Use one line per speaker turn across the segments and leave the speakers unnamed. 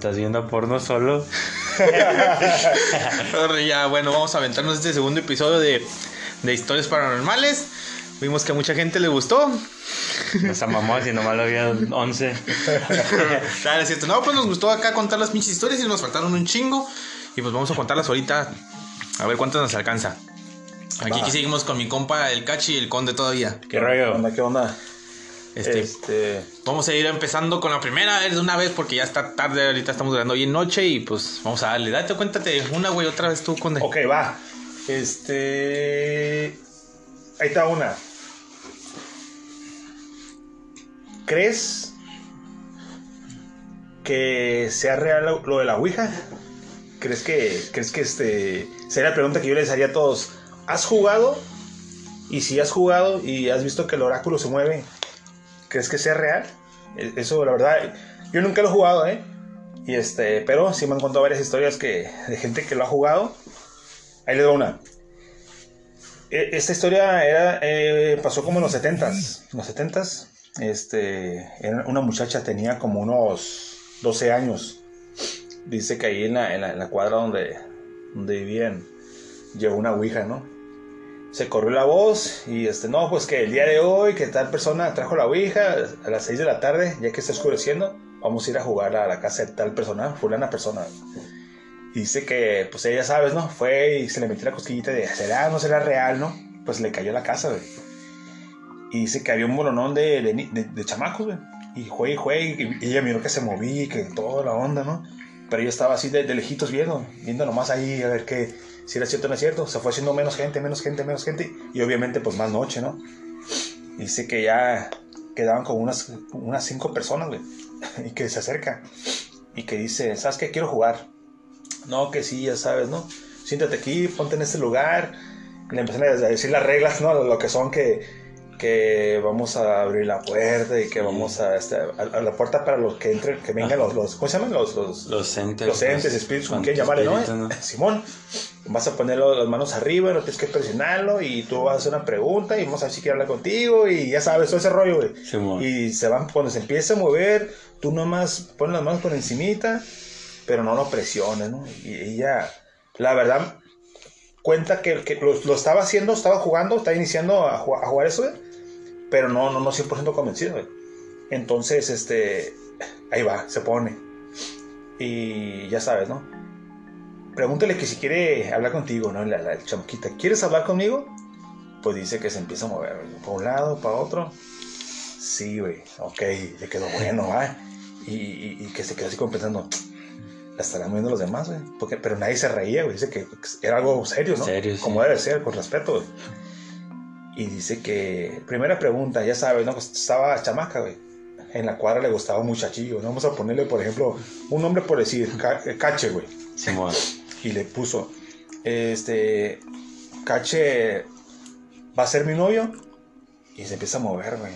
¿Estás viendo porno solo?
ya, bueno, vamos a aventarnos este segundo episodio de, de historias paranormales. Vimos que a mucha gente le gustó.
Nos amamos y nomás lo había 11.
Claro, es cierto. No, pues nos gustó acá contar las pinches historias y nos faltaron un chingo. Y pues vamos a contarlas ahorita. A ver cuánto nos alcanza. Aquí seguimos con mi compa, el Cachi y el Conde todavía.
¿Qué rollo?
¿Qué onda? ¿Qué onda?
Este,
Este,
Vamos a ir empezando con la primera vez de una vez porque ya está tarde. Ahorita estamos grabando hoy en noche y pues vamos a darle. Date, cuéntate una, güey, otra vez tú, Conde.
ok, va. Este. Ahí está una. ¿Crees que sea real lo, lo de la Ouija? ¿Crees que, crees que este. Sería la pregunta que yo les haría a todos. ¿Has jugado? Y si has jugado y has visto que el oráculo se mueve, ¿crees que sea real? E- Eso, la verdad, yo nunca lo he jugado, ¿eh? Y este, pero sí me han contado varias historias que, de gente que lo ha jugado. Ahí les doy una. E- Esta historia era, eh, pasó como en los 70s. En los 70s, este, una muchacha tenía como unos 12 años. Dice que ahí en la, en la- en la cuadra donde, donde vivían llegó una ouija, ¿no? Se corrió la voz y este, no, pues que el día de hoy, que tal persona trajo la ouija a las 6 de la tarde, ya que está oscureciendo, vamos a ir a jugar a la casa de tal persona, fulana persona. Y dice que, pues ella, sabes, ¿no? Fue y se le metió la cosquillita de, ¿será no será real, no? Pues le cayó la casa, güey. Y dice que había un bolonón de, de, de- chamacos. Y juegue y ella miró que se movía y que toda la onda, ¿no? Pero ella estaba así de lejitos viendo, viendo nomás ahí a ver qué, si era cierto o no es cierto. Se fue haciendo menos gente, menos gente, menos gente. Y obviamente, pues más noche, ¿no? Dice que ya quedaban como unas, unas cinco personas, güey. Y que se acerca. Y que dice, ¿sabes qué? Quiero jugar. No, que sí, ya sabes, ¿no? Siéntate aquí, ponte en este lugar. Le empiezan a decir las reglas, ¿no? Lo que son que, que vamos a abrir la puerta y que vamos a, este, a, a la puerta para los que entren, que vengan los, los, ¿cómo se llaman? Los, los,
Los entes.
los entes, espíritus, como quieran llamarle, ¿no?
espíritus,
Simón, vas a poner las manos arriba, no tienes que presionarlo y tú vas a hacer una pregunta y vamos a ver si quiere hablar contigo y ya sabes, todo ese rollo, güey.
Simón.
Y se van, cuando se empieza a mover, tú nomás pones las manos por encimita, pero no lo presiones, ¿no? Y ella, la verdad, cuenta que, que lo, lo estaba haciendo, estaba jugando, estaba iniciando a, a jugar eso, güey, pero no, no, no 100% convencido, güey. Entonces, este, ahí va, se pone. Y ya sabes, ¿no? Pregúntale que si quiere hablar contigo, ¿no? La, la chamaquita, ¿quieres hablar conmigo? Pues dice que se empieza a mover, güey, para un lado, para otro. Sí, güey, ok, le quedó bueno, ¿va? Y, y- y que se quedó así como pensando, la estarán viendo los demás, güey. Porque, pero nadie se reía, güey. Dice que era algo serio, ¿no?
Serio, sí.
Como debe ser, con respeto, güey. Y dice que, primera pregunta, ya sabes, ¿no? Pues estaba chamaca, güey. En la cuadra le gustaba un muchachillo, ¿no? Vamos a ponerle, por ejemplo, un nombre por decir, Ca- Cache, güey.
Simón.
Y le puso, este, Cache va a ser mi novio. Y se empieza a mover, güey.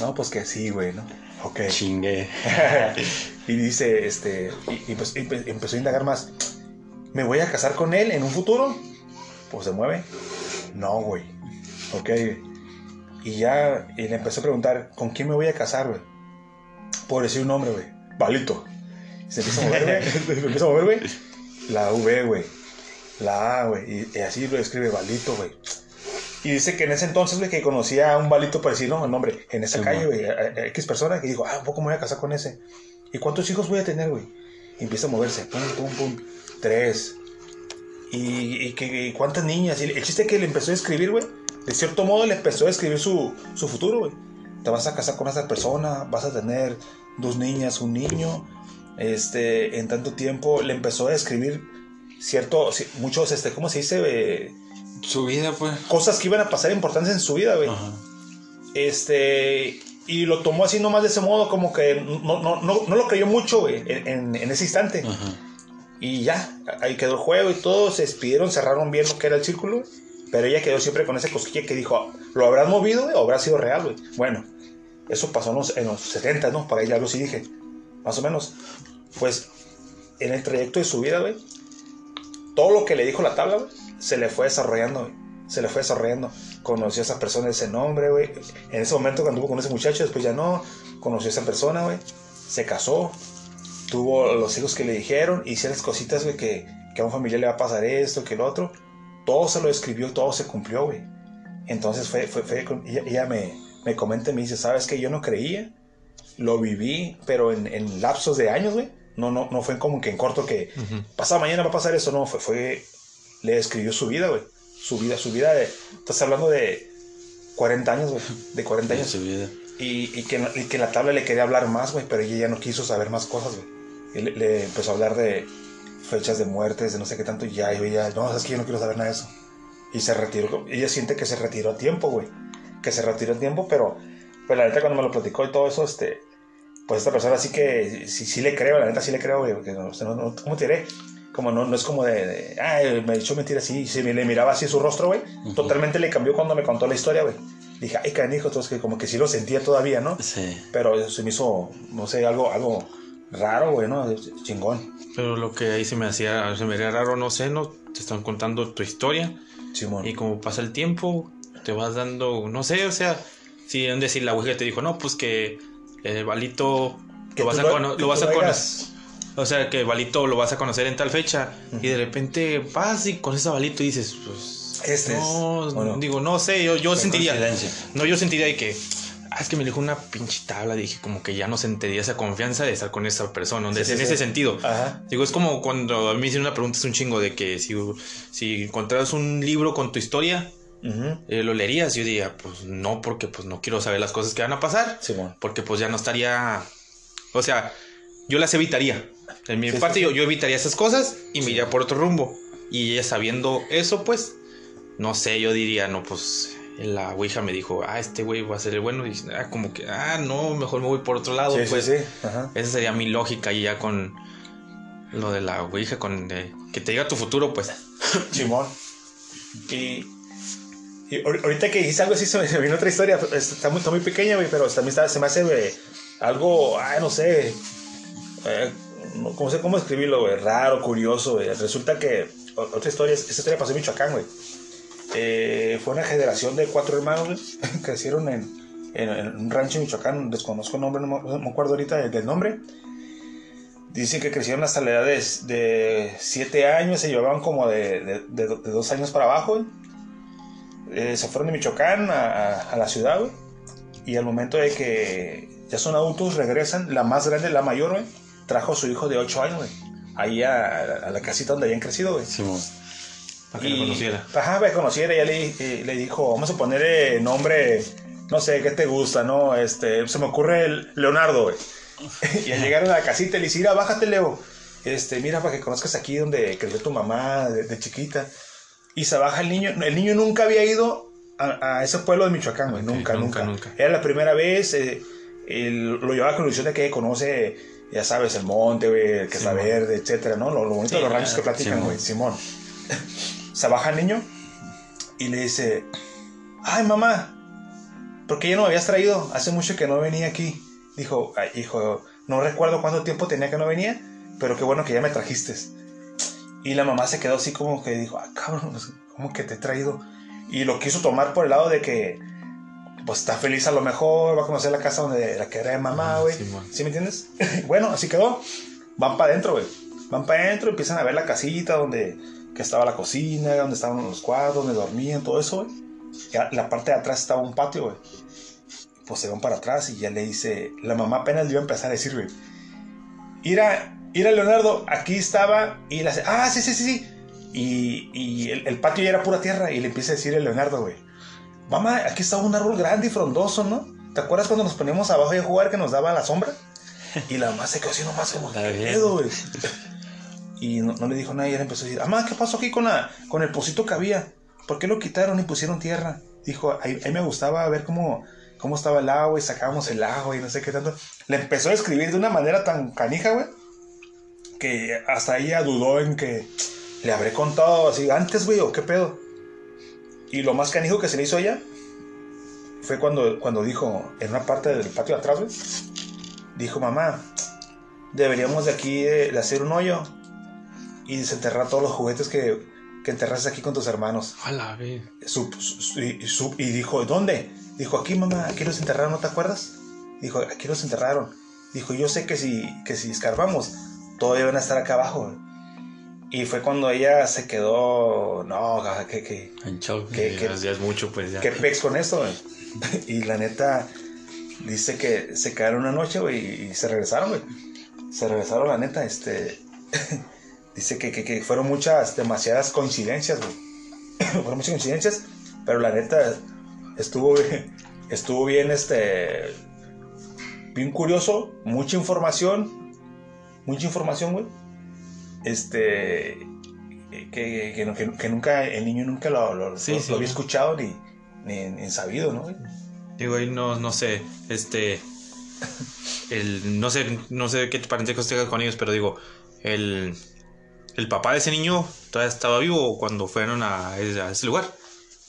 No, pues que sí, güey, ¿no? Ok.
Chingue.
y dice, este, y, y pues y pues empezó a indagar más. ¿Me voy a casar con él en un futuro? Pues se mueve. No, güey. Ok. Y ya, y le empezó a preguntar, ¿con quién me voy a casar, güey? Por decir un nombre, güey. Balito. Y se empieza a mover, güey. Se empieza a mover, güey. La V, güey. La A, güey. Y, y así lo escribe Balito, güey. Y dice que en ese entonces, güey, que conocía a un balito por decir, no, el nombre, en esa
Sí,
calle, güey, a- a- X persona, que dijo, ah, ¿un poco me voy a casar con ese? ¿Y cuántos hijos voy a tener, güey? Y empieza a moverse, pum, pum, pum, tres. ¿Y, y, que- y cuántas niñas? Y el chiste que le empezó a escribir, güey, de cierto modo le empezó a escribir su, su futuro, güey. Te vas a casar con esa persona, vas a tener dos niñas, un niño. Este, en tanto tiempo le empezó a escribir cierto, ci- muchos, este, ¿cómo se dice? Eh,
Su vida, pues.
cosas que iban a pasar importantes en su vida, güey.
Ajá.
Este, y lo tomó así nomás de ese modo, como que no, no, no, no lo creyó mucho, güey, en, en- en ese instante.
Ajá.
Y ya, ahí quedó el juego y todos se despidieron, cerraron bien lo que era el círculo. Pero ella quedó siempre con esa cosquilla que dijo, ¿lo habrás movido güey, o habrá sido real? Bueno, eso pasó en los, en los 70, ¿no? Por ahí ya lo sí dije, más o menos. Pues, en el trayecto de su vida, güey, todo lo que le dijo la tabla, se le fue desarrollando. Se le fue desarrollando. Conoció a esa persona, ese nombre, güey. En ese momento cuando anduvo con ese muchacho, después ya no. Conoció a esa persona, güey. Se casó. Tuvo los hijos que le dijeron, y ciertas cositas, güey, que, que a un familiar le va a pasar esto, que el otro. Todo se lo escribió, todo se cumplió, güey. Entonces fue, fue, fue ella, ella me, me comenta y me dice, ¿sabes que Yo no creía, lo viví, pero en, en lapsos de años, güey. No, no, no fue como que en corto que pasado mañana va a pasar eso, no, fue, fue, le escribió su vida, güey. Su vida, su vida de, estás hablando de 40 años, güey, de 40
En
años.
su vida.
Y, y que, y que en la tabla le quería hablar más, güey, pero ella ya no quiso saber más cosas, güey. Le, le empezó a hablar de fechas de muertes, de no sé qué tanto, y ya, y ella, no, es que yo no quiero saber nada de eso. Y se retiró, ella siente que se retiró a tiempo, güey. Que se retiró a tiempo, pero, pero la neta cuando me lo platicó y todo eso, este, pues esta persona sí que, sí, sí le creo, la neta sí le creo, güey, porque no, no, no, ¿cómo te diré? Como no, no es como de, de, ay, me echó mentira así, y se me le miraba así su rostro, güey. Totalmente le cambió cuando me contó la historia, güey. Dije, ay, canijo, entonces que como que sí lo sentía todavía, ¿no?
Sí.
Pero se me hizo, no sé, algo, algo raro, güey, ¿no? Chingón.
Pero lo que ahí se me hacía, se me haría raro, no sé, ¿no? Te están contando tu historia
Simón.
y como pasa el tiempo, te vas dando, no sé, o sea, si en decir la Ouija te dijo, no, pues que eh, Balito
Que
lo vas a,
lo-
lo vas conocer. O sea, que Balito lo vas a conocer en tal fecha y de repente vas y conoces a Balito y dices, pues...
Este es,
no,
¿o no?
digo, no sé, yo, yo sentiría... No, yo sentiría que... Ah, es que me dijo una pinche tabla, dije como que ya no sentiría esa confianza de estar con esa persona,
Sí,
en
sí,
ese sentido.
Ajá.
Digo, es como cuando a mí me hicieron una pregunta, es un chingo de que si, si encontraras un libro con tu historia, eh, ¿lo leerías? Yo diría, pues no, porque pues no quiero saber las cosas que van a pasar,
Simón.
porque pues ya no estaría... O sea, yo las evitaría. En mi parte. Yo, yo evitaría esas cosas y me iría por otro rumbo. Y ella sabiendo eso, pues, no sé, yo diría, no, pues... La Ouija me dijo, ah, este güey va a ser el bueno. Y ah, como que, ah, no, mejor me voy por otro lado.
Sí,
pues
sí, sí. Ajá.
esa sería mi lógica y ya con lo de la Ouija, con eh, que te diga tu futuro, pues.
Simón. Y, y ahor- ahorita que dijiste algo así, se me, vino otra historia. Está muy, está muy pequeña, güey, pero también está, se me hace güey, algo, ay, no sé, eh, no, ¿cómo sé cómo escribirlo, güey? Raro, curioso, güey. Resulta que otra historia, esta historia pasó en Michoacán, güey. Eh, fue una generación de cuatro hermanos, güey, crecieron en, un rancho en Michoacán, desconozco el nombre, no me, acuerdo ahorita del, nombre. Dicen que crecieron hasta la edad de, siete años, se llevaban como de, de, de do- de dos años para abajo. Eh, se fueron de Michoacán a, la ciudad. Y al momento de que ya son adultos, regresan. La más grande, la mayor, trajo a su hijo de ocho años, güey. Ahí a, la casita donde habían crecido, güey.
Para que lo conociera.
Ajá, para que conociera. Ya le, eh, le dijo, vamos a ponerle nombre, no sé, ¿qué te gusta, no? Este, se me ocurre el Leonardo, güey. y al llegar a la casita le dice, mira, bájate, Leo. Este, mira, para que conozcas aquí donde creció tu mamá de, de chiquita. Y se baja el niño. El niño nunca había ido a, a ese pueblo de Michoacán, güey. Nunca,
nunca,
nunca,
nunca.
Era la primera vez. eh, lo llevaba con la ilusión de que conoce, ya sabes, el monte, güey, el que está verde, etcétera, ¿no? Lo, lo bonito
Sí,
de los ranchos que platican,
Simón.
güey. Simón. Se baja el niño y le dice, ay mamá, ¿por qué ya no me habías traído? Hace mucho que no venía aquí. Dijo, "Ay, hijo, no recuerdo cuánto tiempo tenía que no venía, pero qué bueno que ya me trajiste. Y la mamá se quedó así como que dijo, ah, cabrón, ¿cómo que te he traído? Y lo quiso tomar por el lado de que, pues está feliz a lo mejor, va a conocer la casa donde la que era de mamá,
Ah,
güey.
Simón.
¿Sí me entiendes? bueno, así quedó. Van para adentro, güey. Van para adentro, empiezan a ver la casita donde que estaba la cocina, donde estaban los cuadros, donde dormían, todo eso, güey. La parte de atrás estaba un patio, güey. Pues se van para atrás y ya le dice, la mamá apenas le iba a empezar a decir, güey. Ira, Ira Leonardo, aquí estaba y le hace, ah, sí, sí, sí, sí. Y, y el, el patio ya era pura tierra y le empieza a decir a Leonardo, güey. Mamá, aquí estaba un árbol grande y frondoso, ¿no? ¿Te acuerdas cuando nos poníamos abajo a jugar que nos daba la sombra? Y la mamá se quedó así nomás como, ¿qué güey? Y no, le dijo nada y él empezó a decir, mamá, ¿qué pasó aquí con, la, con el pocito que había? ¿Por qué lo quitaron y pusieron tierra? Dijo, ahí, ahí me gustaba ver cómo, cómo estaba el agua y sacábamos el agua y no sé qué tanto. Le empezó a escribir de una manera tan canija, güey, que hasta ella dudó en que le habré contado así antes, güey, o qué pedo. Y lo más canijo que se le hizo a ella fue cuando, cuando dijo, en una parte del patio de atrás, güey, dijo, mamá, deberíamos de aquí eh, hacer un hoyo y desenterrar todos los juguetes que, que enterraste aquí con tus hermanos.
A la vez.
Su- su- y, y dijo, ¿dónde? Dijo, aquí, mamá, aquí los enterraron, ¿no te acuerdas? Dijo, aquí los enterraron. Dijo, yo sé que si, que si escarbamos, todavía van a estar acá abajo. güey". Y fue cuando ella se quedó, no, que, que,
En shock.
que, que,
Ya, es mucho, pues ya.
¿Qué pex con esto? Y la neta, dice que se quedaron una noche, güey, y se regresaron, güey. Se regresaron, la neta, este. dice que, que, que fueron muchas, demasiadas coincidencias, güey. fueron muchas coincidencias, pero la neta, estuvo, bien- estuvo bien, este. Bien curioso, mucha información. Mucha información, güey. Este. Que, que, nunca, el niño nunca lo, lo-
Sí,
lo-
sí.
lo había escuchado ni, ni, ni sabido, ¿no? güey?
Digo, ahí no, no sé, este. El, no sé, no sé qué parentescos tengas con ellos, pero digo, el, el papá de ese niño todavía estaba vivo cuando fueron a, ese- a ese lugar.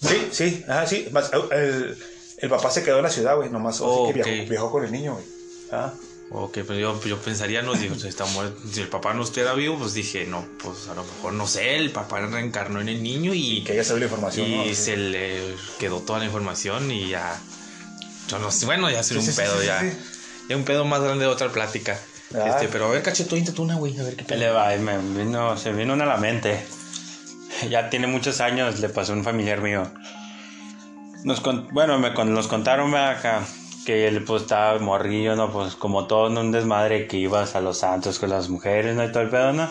Sí, sí, ajá, sí. Más, el, el papá se quedó en la ciudad, güey, nomás. así
Oh,
que viajó, con el niño, güey. Ah,
Ok, pues yo, yo pensaría, no, digo, si, está muerto, si el papá no estuviera vivo, pues dije, no, pues a lo mejor, no sé, el papá reencarnó en el niño y,
que ella sabe la información,
y se le quedó toda la información y ya. Yo no sé, bueno, ya sería
Sí,
un
sí,
pedo,
sí,
ya. Ya un pedo más grande de otra plática.
Ah.
Este, pero a ver, cacheto, tú una, güey, a ver qué
¿Qué
pedo.
le va? Me vino, se vino una a la mente. Ya tiene muchos años, le pasó a un familiar mío. Nos con- bueno, me con- nos contaron acá que él pues estaba morrillo, ¿no? Pues como todo en un desmadre que ibas a los santos con las mujeres, ¿no? Y todo el pedo, ¿no?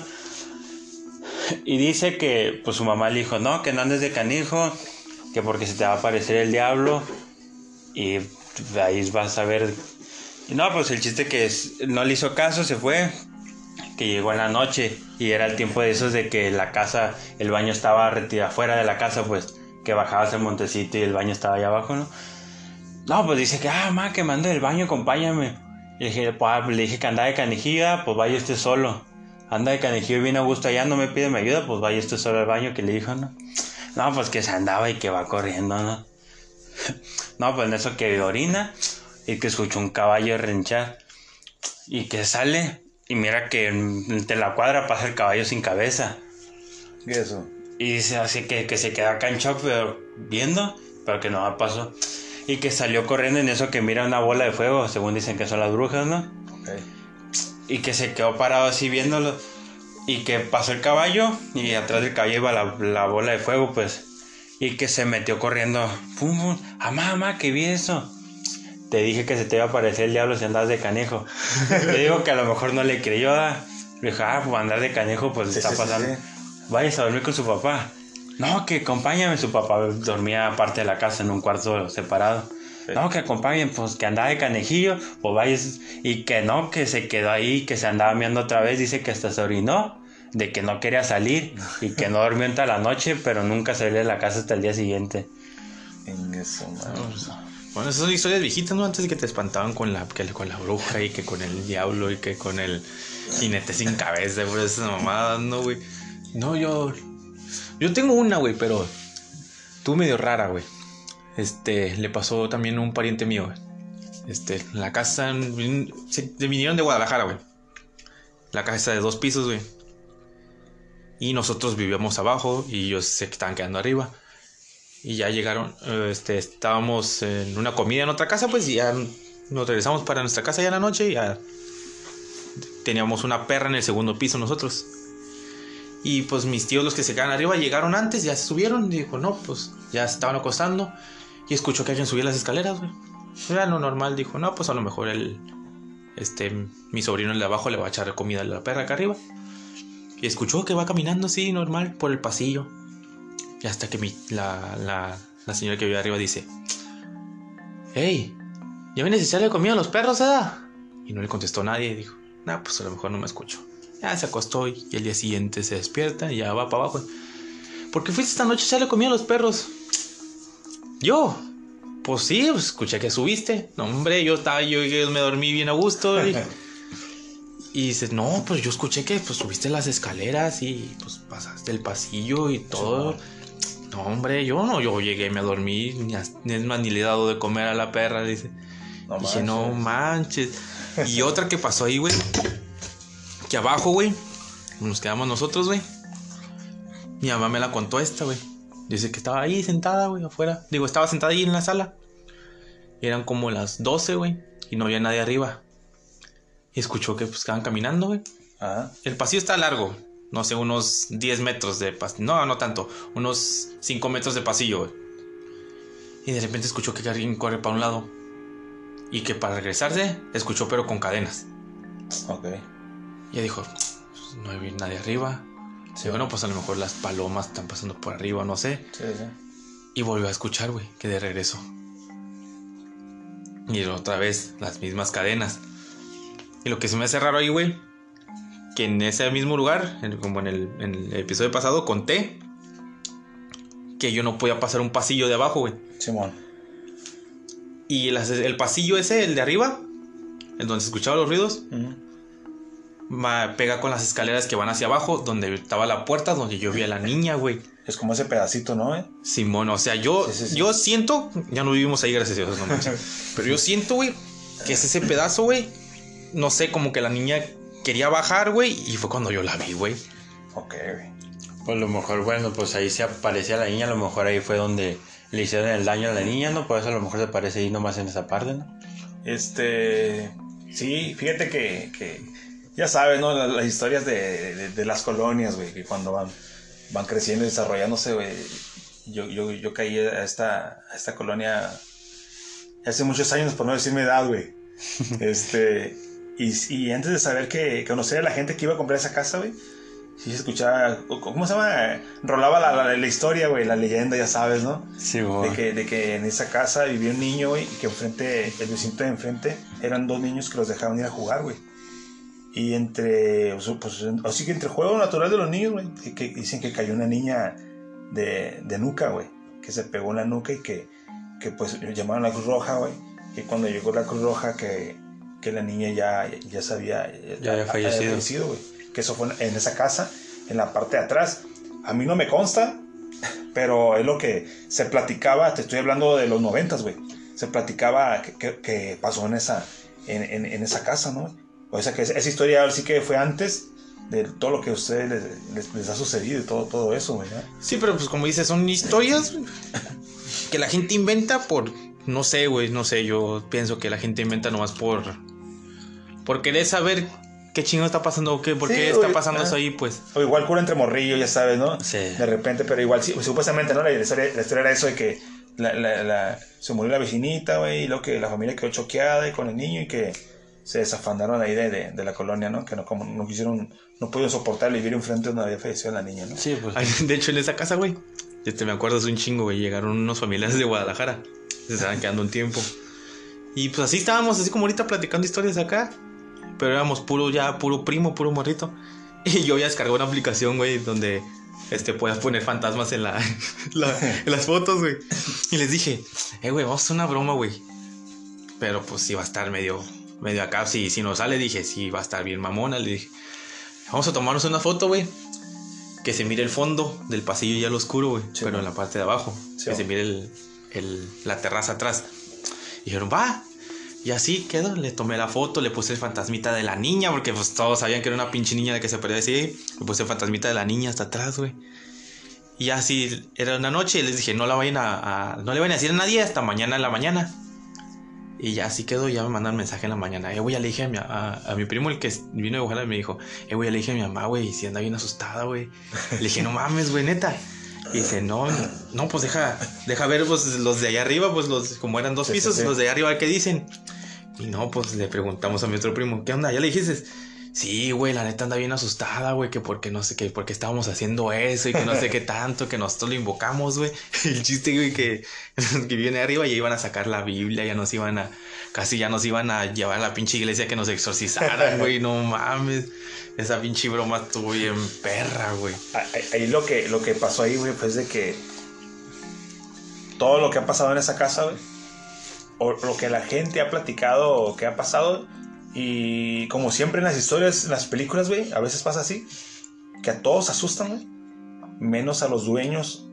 Y dice que pues su mamá le dijo, no, que no andes de canijo, que porque se te va a aparecer el diablo y ahí vas a ver... No, pues el chiste que no le hizo caso, se fue, que llegó en la noche y era el tiempo de esos de que la casa, el baño estaba retirado fuera de la casa, pues que bajabas el montecito y el baño estaba allá abajo, ¿no? No, pues dice que, ah, ma, que mando del baño, acompáñame. Y le dije, pues, le dije que andaba de canijilla, pues vaya usted solo. Anda de canijillo y viene a gusto allá, no me pide mi ayuda, pues vaya usted solo al baño, que le dijo, ¿no? No, pues que se andaba y que va corriendo, ¿no? No, pues en eso que orina y que escuchó un caballo renchar y que sale y mira que entre la cuadra pasa el caballo sin cabeza.
¿Qué es eso?
Y dice así que, que se queda acá en shock, pero viendo, pero que no pasó. Y que salió corriendo en eso que mira una bola de fuego, según dicen que son las brujas, ¿no?
Ok.
Y que se quedó parado así viéndolo. Y que pasó el caballo y atrás del caballo iba la, la bola de fuego, pues. Y que se metió corriendo. ¡Pum, pum! ¡Amá, mamá, que vi eso! Te dije que se te iba a aparecer el diablo si andas de canejo. Le digo que a lo mejor no le creyó. Le dijo, ah, pues andar de canejo, pues
Sí,
está
sí,
pasando.
sí.
Vayas a dormir con su papá. No, que acompáñame. Su papá dormía aparte de la casa en un cuarto separado. No, que acompañen, pues que andaba de canejillo, o vayas. Y que no, que se quedó ahí, que se andaba mirando otra vez. Dice que hasta se orinó, de que no quería salir y que no durmió en toda la noche, pero nunca salió de la casa hasta el día siguiente.
En eso, man.
Bueno, esas son historias viejitas, ¿no? Antes de que te espantaban con la, que con la bruja y que con el diablo y que con el jinete sin cabeza, por esas mamadas, ¿no, güey? No, yo. Yo tengo una, güey, pero. Tú medio rara, güey. Este, le pasó también a un pariente mío, güey. Este, la casa. Se se vinieron de Guadalajara, güey. La casa de dos pisos, güey. Y nosotros vivíamos abajo y ellos se estaban quedando arriba. Y ya llegaron, eh, este, estábamos en una comida en otra casa, pues ya nos regresamos para nuestra casa ya en la noche y ya teníamos una perra en el segundo piso nosotros. Y pues mis tíos, los que se quedan arriba, llegaron antes, ya se subieron. Y dijo, no, pues ya se estaban acostando. Y escuchó que alguien subía las escaleras, güey. Era lo normal, dijo, no, pues a lo mejor el, este, mi sobrino el de abajo le va a echar comida a la perra acá arriba. Y escuchó que va caminando así, normal, por el pasillo. Y hasta que mi, la, la, la señora que vive arriba dice: Hey, ¿ya vienes a echarle comida a los perros, eh? Y no le contestó nadie. Y dijo: Nah, pues a lo mejor no me escucho. Ya se acostó y, y el día siguiente se despierta y ya va para abajo. ¿Por qué fuiste esta noche a echarle comida a los perros? Yo. Pues sí, pues escuché que subiste. No, hombre, yo estaba, yo, yo me dormí bien a gusto. Y, y dices, no, pues yo escuché que pues subiste las escaleras y pues pasaste el pasillo y todo. No, hombre, yo no, yo llegué, me dormí, ni, es más, ni le he dado de comer a la perra, dice.
No
Dije,
manches.
no manches. Y otra que pasó ahí, güey. Que abajo, güey. Nos quedamos nosotros, güey. Mi mamá me la contó esta, güey. Dice que estaba ahí sentada, güey, afuera. Digo, estaba sentada ahí en la sala. Eran como las 12, güey. Y no había nadie arriba. Y escuchó que pues estaban caminando, güey.
Ajá.
El pasillo está largo. No sé, unos 10 metros de pasillo. No, no tanto. Unos 5 metros de pasillo, güey. Y de repente escuchó que alguien corre para un lado. Y que para regresarse, escuchó pero con cadenas.
Ok.
Y dijo, "Pues, no hay nadie arriba.
Sí,
bueno, pues a lo mejor las palomas están pasando por arriba, no sé.
Sí, sí.
Y volvió a escuchar, güey, que de regreso. Y otra vez, las mismas cadenas. Y lo que se me hace raro ahí, güey, que en ese mismo lugar, en- como en el, en el episodio pasado, conté que yo no podía pasar un pasillo de abajo, güey.
Simón.
Y el, el pasillo ese, el de arriba, en donde se escuchaban los ruidos, ma- pega con las escaleras que van hacia abajo, donde estaba la puerta, donde yo vi a la niña, güey.
Es como ese pedacito, ¿no? eh?
Simón, o sea, yo,
Sí, sí, sí.
yo siento, ya no vivimos ahí, gracias a Dios, no manches. Pero yo siento, güey, que es ese pedazo, güey. No sé, como que la niña quería bajar, güey, y fue cuando yo la vi, güey.
Ok, güey.
Pues a lo mejor, bueno, pues ahí se aparecía la niña, a lo mejor ahí fue donde le hicieron el daño a la niña, ¿no? Por eso a lo mejor se aparece ahí nomás en esa parte, ¿no?
Este. Sí, fíjate que. que ya sabes, ¿no? Las, las historias de, de- de las colonias, güey, que cuando van, van creciendo y desarrollándose, güey. Yo, yo, yo caí a esta, a esta colonia hace muchos años, por no decir mi edad, güey. Este. Y, y antes de saber que conocer a la gente que iba a comprar esa casa, güey. Sí, se escuchaba. ¿Cómo se llama? Rolaba la, la- la historia, güey, la leyenda, ya sabes, ¿no?
Sí,
De que, de que en esa casa vivía un niño, güey, y que enfrente, el vecino de enfrente, eran dos niños que los dejaban ir a jugar, güey. Y entre, pues, así que entre juego natural de los niños, güey, que, que dicen que cayó una niña de, de nuca, güey, que se pegó en la nuca y que, que pues llamaron a la Cruz Roja, güey. Y cuando llegó la Cruz Roja, que, que la niña ya, ya sabía,
Ya había fallecido.
güey. Que eso fue en esa casa, en la parte de atrás. A mí no me consta, pero es lo que se platicaba, te estoy hablando de los noventas, güey. Se platicaba que, que- que pasó en esa, en, en- en esa casa, ¿no? O sea que esa historia ahora sí que fue antes de todo lo que a ustedes les, les- les ha sucedido y todo, todo eso, güey. ¿no?
Sí, pero pues como dices, son historias que la gente inventa por, no sé, güey, no sé, yo pienso que la gente inventa nomás por, por querer saber qué chingo está pasando o qué, por
Sí,
qué está pasando
ah.
eso ahí, pues.
O igual cura entre morrillo, ya sabes, ¿no?
Sí.
De repente, pero igual, sí, supuestamente, ¿no? La historia, la historia era eso de que la, la- la- se murió la vecinita, güey, y luego que la familia quedó choqueada y con el niño y que se desafandaron ahí de, de, de la colonia, ¿no? Que no, como, no quisieron, no pudieron soportar vivir enfrente donde había fallecido la niña, ¿no?
Sí, pues.
Ay, De hecho, en esa casa, güey, yo te me acuerdo es un chingo, güey, llegaron unos familiares de Guadalajara, se estaban quedando un tiempo. Y pues así estábamos, así como ahorita platicando historias acá, pero éramos puro ya, puro primo, puro morrito. Y yo ya descargué una aplicación, güey, donde este, puedas poner fantasmas en, la, la- en las fotos, güey. Y les dije, eh, güey, vamos a hacer una broma, güey. Pero pues sí va a estar medio, medio acá. Si, si nos sale, dije, sí va a estar bien mamona. Le dije, vamos a tomarnos una foto, güey. Que se mire el fondo del pasillo ya lo oscuro, güey.
Sí,
pero
man.
en la parte de abajo.
Sí,
que
man.
se mire el, el- la terraza atrás. Y dijeron, va. Y así quedó. Le tomé la foto, le puse el fantasmita de la niña. Porque pues todos sabían que era una pinche niña de que se podía decir. Le puse el fantasmita de la niña hasta atrás, güey. Y así era una noche y les dije, no la vayan a, a- no le vayan a decir a nadie hasta mañana en la mañana. Y ya así quedó, ya me mandan mensaje en la mañana. Eh, güey, ya le dije a mi, a, mi primo, el que vino de Ojalá, me dijo, eh, güey, ya le dije a mi mamá, güey, si anda bien asustada, güey. Le dije, no mames, güey, neta. Y dice, no, no, pues deja, deja ver pues, los de allá arriba, pues los, como eran dos
Sí, sí,
pisos,
sí.
los de allá arriba, ¿qué dicen? Y no, pues le preguntamos a mi otro primo, ¿qué onda? ¿Ya le dijiste? Sí, güey, la neta anda bien asustada, güey, que porque no sé qué, porque estábamos haciendo eso y que no sé qué tanto, que nosotros lo invocamos, güey. El chiste, güey, que, que viene arriba ya iban a sacar la Biblia, ya nos iban a, casi ya nos iban a llevar a la pinche iglesia que nos exorcizaran, güey, no mames. Esa pinche broma estuvo bien perra, güey.
Ahí, ahí lo que, lo que pasó ahí, güey, pues de que todo lo que ha pasado en esa casa, güey, o lo que la gente ha platicado o que ha pasado, y como siempre en las historias, en las películas, güey, a veces pasa así, que a todos asustan, güey, menos a los dueños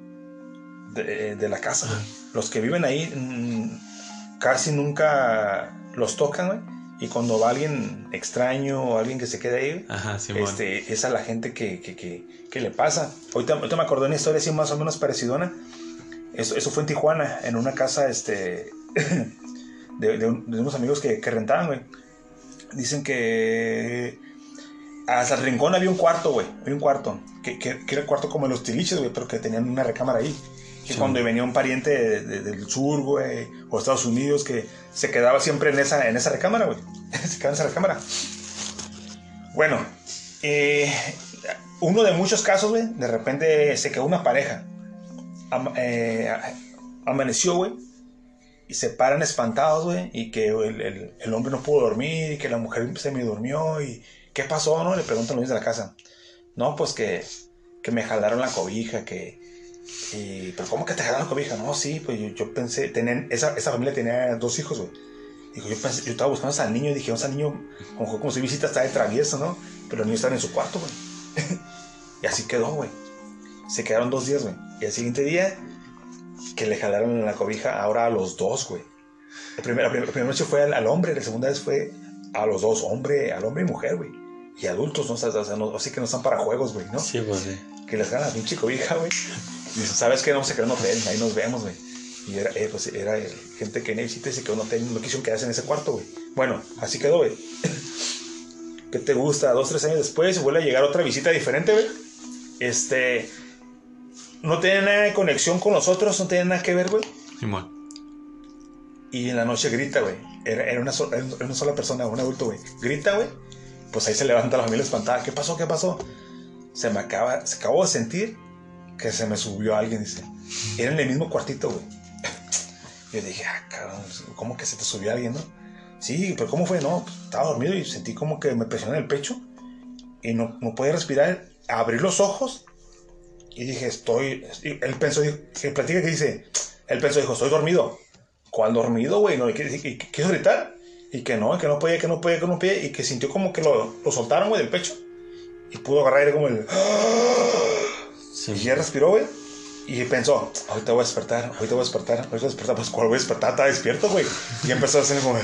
de, de la casa, güey. Los que viven ahí mm, casi nunca los tocan, güey. Y cuando va alguien extraño o alguien que se quede ahí,
Ajá, sí,
este, es a la gente que, que, que, que le pasa. Ahorita, ahorita me acordé de una historia así más o menos parecidona. Eso, eso fue en Tijuana, en una casa este, de, de un- de unos amigos que, que rentaban, güey. Dicen que hasta el rincón había un cuarto, güey. Había un cuarto. Que, que, que era el cuarto como los tiliches, güey, pero que tenían una recámara ahí. Que cuando venía un pariente de- de- del sur, güey, o Estados Unidos, que se quedaba siempre en esa, en esa recámara, güey. se quedaba en esa recámara. Bueno, eh, uno de muchos casos, güey, de repente se quedó una pareja. Am- eh, amaneció, güey, y se paran espantados, güey, y que el, el- el hombre no pudo dormir, y que la mujer se me durmió, y ¿qué pasó, no? Le preguntan los niños de la casa. No, pues que, que me jalaron la cobija, que... Y, pero ¿cómo que te jalaron la cobija? No, sí, pues yo, yo pensé, tenían, esa, esa familia tenía dos hijos, güey. Dijo, yo, pensé, yo estaba buscando al niño y dije, o sea, niño, como, como si visita, está de travieso, ¿no? Pero el niño estaba en su cuarto, güey. y así quedó, güey. Se quedaron dos días, güey. Y al siguiente día, que le jalaron la cobija ahora a los dos, güey. La primera, la primera, noche fue al, al hombre, la segunda vez fue a los dos, hombre, al hombre y mujer, güey. Y adultos, ¿no? O sea, no- así que no están para juegos, güey, ¿no?
Sí, pues sí.
Que les ganan la pinche cobija, güey. Y dicen, ¿sabes qué? Vamos a quedar en un hotel, ahí nos vemos, güey. Y era, eh, pues, era eh, gente que venía de visita y se quedó en un hotel, no quisieron quedarse en ese cuarto, güey. Bueno, así quedó, güey. ¿Qué te gusta? Dos, tres años después vuelve a llegar otra visita diferente, güey. Este. No tiene nada de conexión con nosotros, no tiene nada que ver, güey.
Simón.
Y en la noche grita, güey. Era, era una, so- era una sola persona, un adulto, güey. Grita, güey. Pues ahí se levanta la familia espantada. ¿Qué pasó? ¿Qué pasó? Se me acaba, se acabó de sentir que se me subió alguien, dice. Era en el mismo cuartito, güey. Yo dije, ah, cabrón, ¿cómo que se te subió alguien, no? Sí, pero ¿cómo fue? No, pues, estaba dormido y sentí como que me presionó en el pecho y no, no podía respirar. Abrí los ojos y dije, estoy. él pensó, que platica que dice, él pensó, dijo, estoy dormido. ¿Cuál dormido, güey? No, y quiso gritar y que no, que no podía, que no podía, que no podía y que sintió como que lo, lo soltaron, güey, del pecho y pudo agarrar aire como el.
Sí.
Y ya respiró, güey. Y pensó, ahorita voy a despertar, ahorita voy a despertar, ahorita voy a despertar. Pues, ¿cuál voy a despertar? Estaba despierto, güey. Y empezó a hacer como...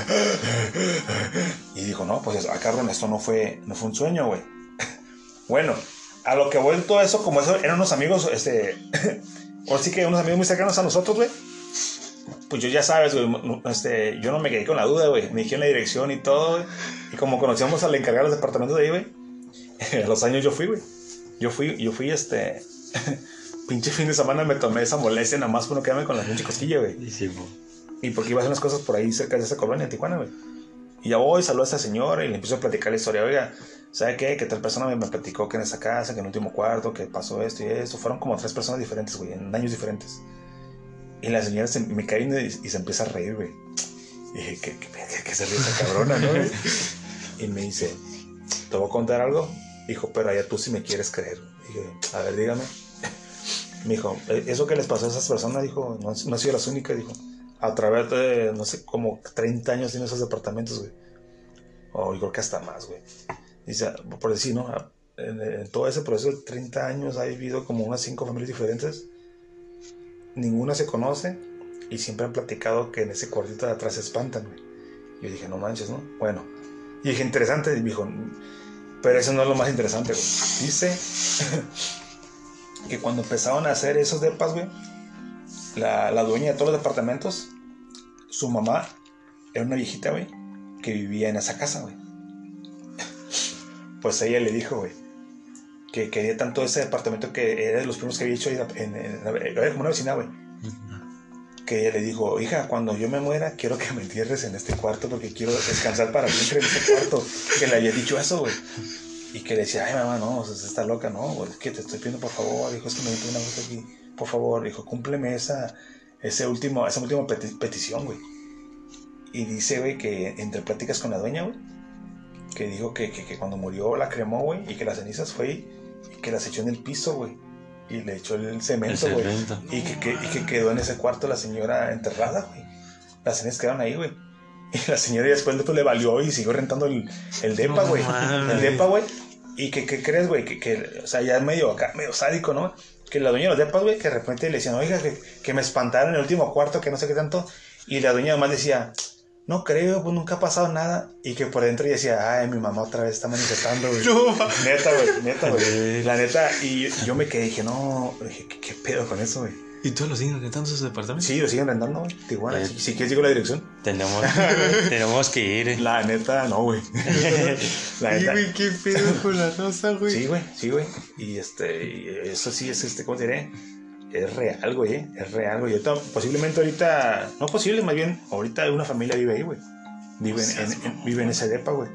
Y dijo, no, pues, ah, cabrón, esto no fue, no fue un sueño, güey. Bueno, a lo que voy todo eso, como eso, eran unos amigos, este... O sí que unos amigos muy cercanos a nosotros, güey. Pues yo ya sabes, güey, no- este, yo no me quedé con la duda, güey. Me dijeron la dirección y todo, güey. Y como conocíamos al encargado de los departamentos de ahí, güey. A los años yo fui, güey. Yo fui, yo fui, este... pinche fin de semana me tomé esa molestia nada más por no quedarme con la pinche cosquilla, güey.
Y sí.
Y porque iba a hacer unas cosas por ahí cerca de esa colonia Tijuana, güey. Y ya voy, saludo a esta señora y le empiezo a platicar la historia. Oiga, ¿sabe qué? Que tal persona me, me platicó que en esa casa, que en el último cuarto, que pasó esto y esto. Fueron como tres personas diferentes, güey, en años diferentes. Y la señora se, me cae y, y se empieza a reír, güey. Y dije, ¿qué, qué, qué- qué se ríe esa cabrona, no? Y me dice, ¿te voy a contar algo? Dijo, pero allá tú si me quieres creer. Dije, a ver, dígame. Me dijo, "Eh, eso que les pasó a esas personas, dijo, no, no han sido las únicas, dijo. A través de, no sé, como 30 años tiene esos departamentos, güey. O yo creo que hasta más, güey. Dice, por decir, ¿no? En, todo ese proceso de 30 años ha vivido como unas 5 familias diferentes. Ninguna se conoce y siempre han platicado que en ese cuartito de atrás se espantan. Yo dije, no manches, ¿no? Bueno. Y dije, interesante, y dijo, pero eso no es lo más interesante, güey. Dice que cuando empezaron a hacer esos depas, güey, la, la dueña de todos los departamentos, su mamá era una viejita, güey, que vivía en esa casa, güey. Pues ella le dijo, güey, que quería tanto ese departamento que era de los primeros que había hecho ahí en, en- en- era como una vecina, güey. Que ella le dijo, hija, cuando yo me muera, quiero que me entierres en este cuarto porque quiero descansar para siempre en este cuarto. Que le había dicho eso, güey. Y que le decía, ay, mamá, no, está loca, no, güey, es que te estoy pidiendo por favor. Dijo, es que me meto una cosa aquí, por favor. Dijo, cúmpleme esa, ese último, esa última peti- petición, güey. Y dice, güey, que entre pláticas con la dueña, güey, que dijo que, que, que cuando murió la cremó, güey, y que las cenizas fue y, que las echó en el piso, güey. Y le echó el cemento, güey. Y que, que- y que quedó en ese cuarto la señora enterrada, güey. Las cenizas quedaron ahí, güey. Y la señora después le valió y siguió rentando el, el depa, güey. el depa, güey. Y que, ¿qué crees, güey? Que, que, o sea, ya medio acá, medio sádico, ¿no? Que la dueña de los depas, güey, que de repente le decían, oiga, que, que me espantaron en el último cuarto, que no sé qué tanto. Y la dueña además decía, no creo, pues nunca ha pasado nada. Y que por dentro ella decía, ay, mi mamá otra vez está manifestando, güey. Neta, güey, neta, güey. La neta, y yo, yo me quedé, dije, no, dije, ¿qué, qué pedo con eso, güey?
¿Y todos los siguen rentando sus departamentos?
Sí, lo siguen rentando, güey. Tijuana.
Eh.
Si, si quieres, digo la dirección.
Tenemos, tenemos que ir.
La neta, no, güey. La neta.
güey, qué pedo con la rosa, güey.
Sí, güey, sí, güey. Y este, y eso sí es este, ¿cómo te diré? Es real, güey, ¿eh? es real, güey. Ahorita, posiblemente ahorita, no posible, más bien, ahorita una familia vive ahí, güey. Vive en, en- en- vive en ese depa, güey.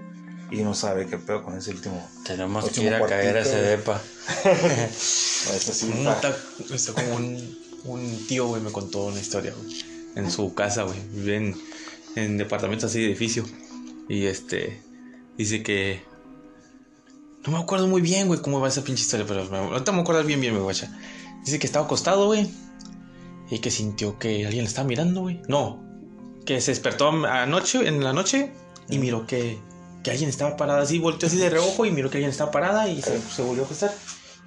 Y no sabe qué pedo con ese último.
Tenemos que ir a caer a ese depa.
Eso sí,
está como un, un tío, güey, me contó una historia, güey. En su casa, güey. Vive en, en departamentos así de edificio. Y este. Dice que. No me acuerdo muy bien, güey, cómo va esa pinche historia, pero me, ahorita me voy a acordar bien, bien, güey, guacha. Dice que estaba acostado, güey. Y que sintió que alguien le estaba mirando, güey. No. Que se despertó anoche, en la noche, y miró que, que alguien estaba parada así, volteó así de reojo y miró que alguien estaba parada y se, se volvió a acostar.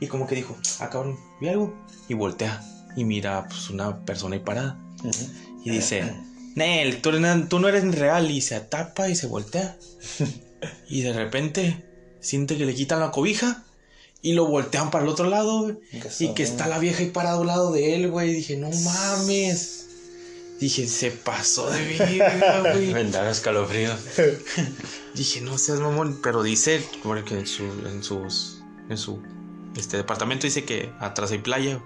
Y como que dijo, ah, cabrón, vi algo. Y voltea y mira, pues, una persona ahí parada.
Ujú.
Y dice, Nel, tú, tú no eres real. Y se tapa y se voltea. y de repente siente que le quitan la cobija y lo voltean para el otro lado. güey. Y que está la vieja ahí parada al lado de él, güey. Dije, no mames. Dije, se pasó de vida, güey.
Vendar escalofríos.
Dije, no seas mamón. Pero dice, porque en, su, en sus. En su este departamento dice que atrás hay playa.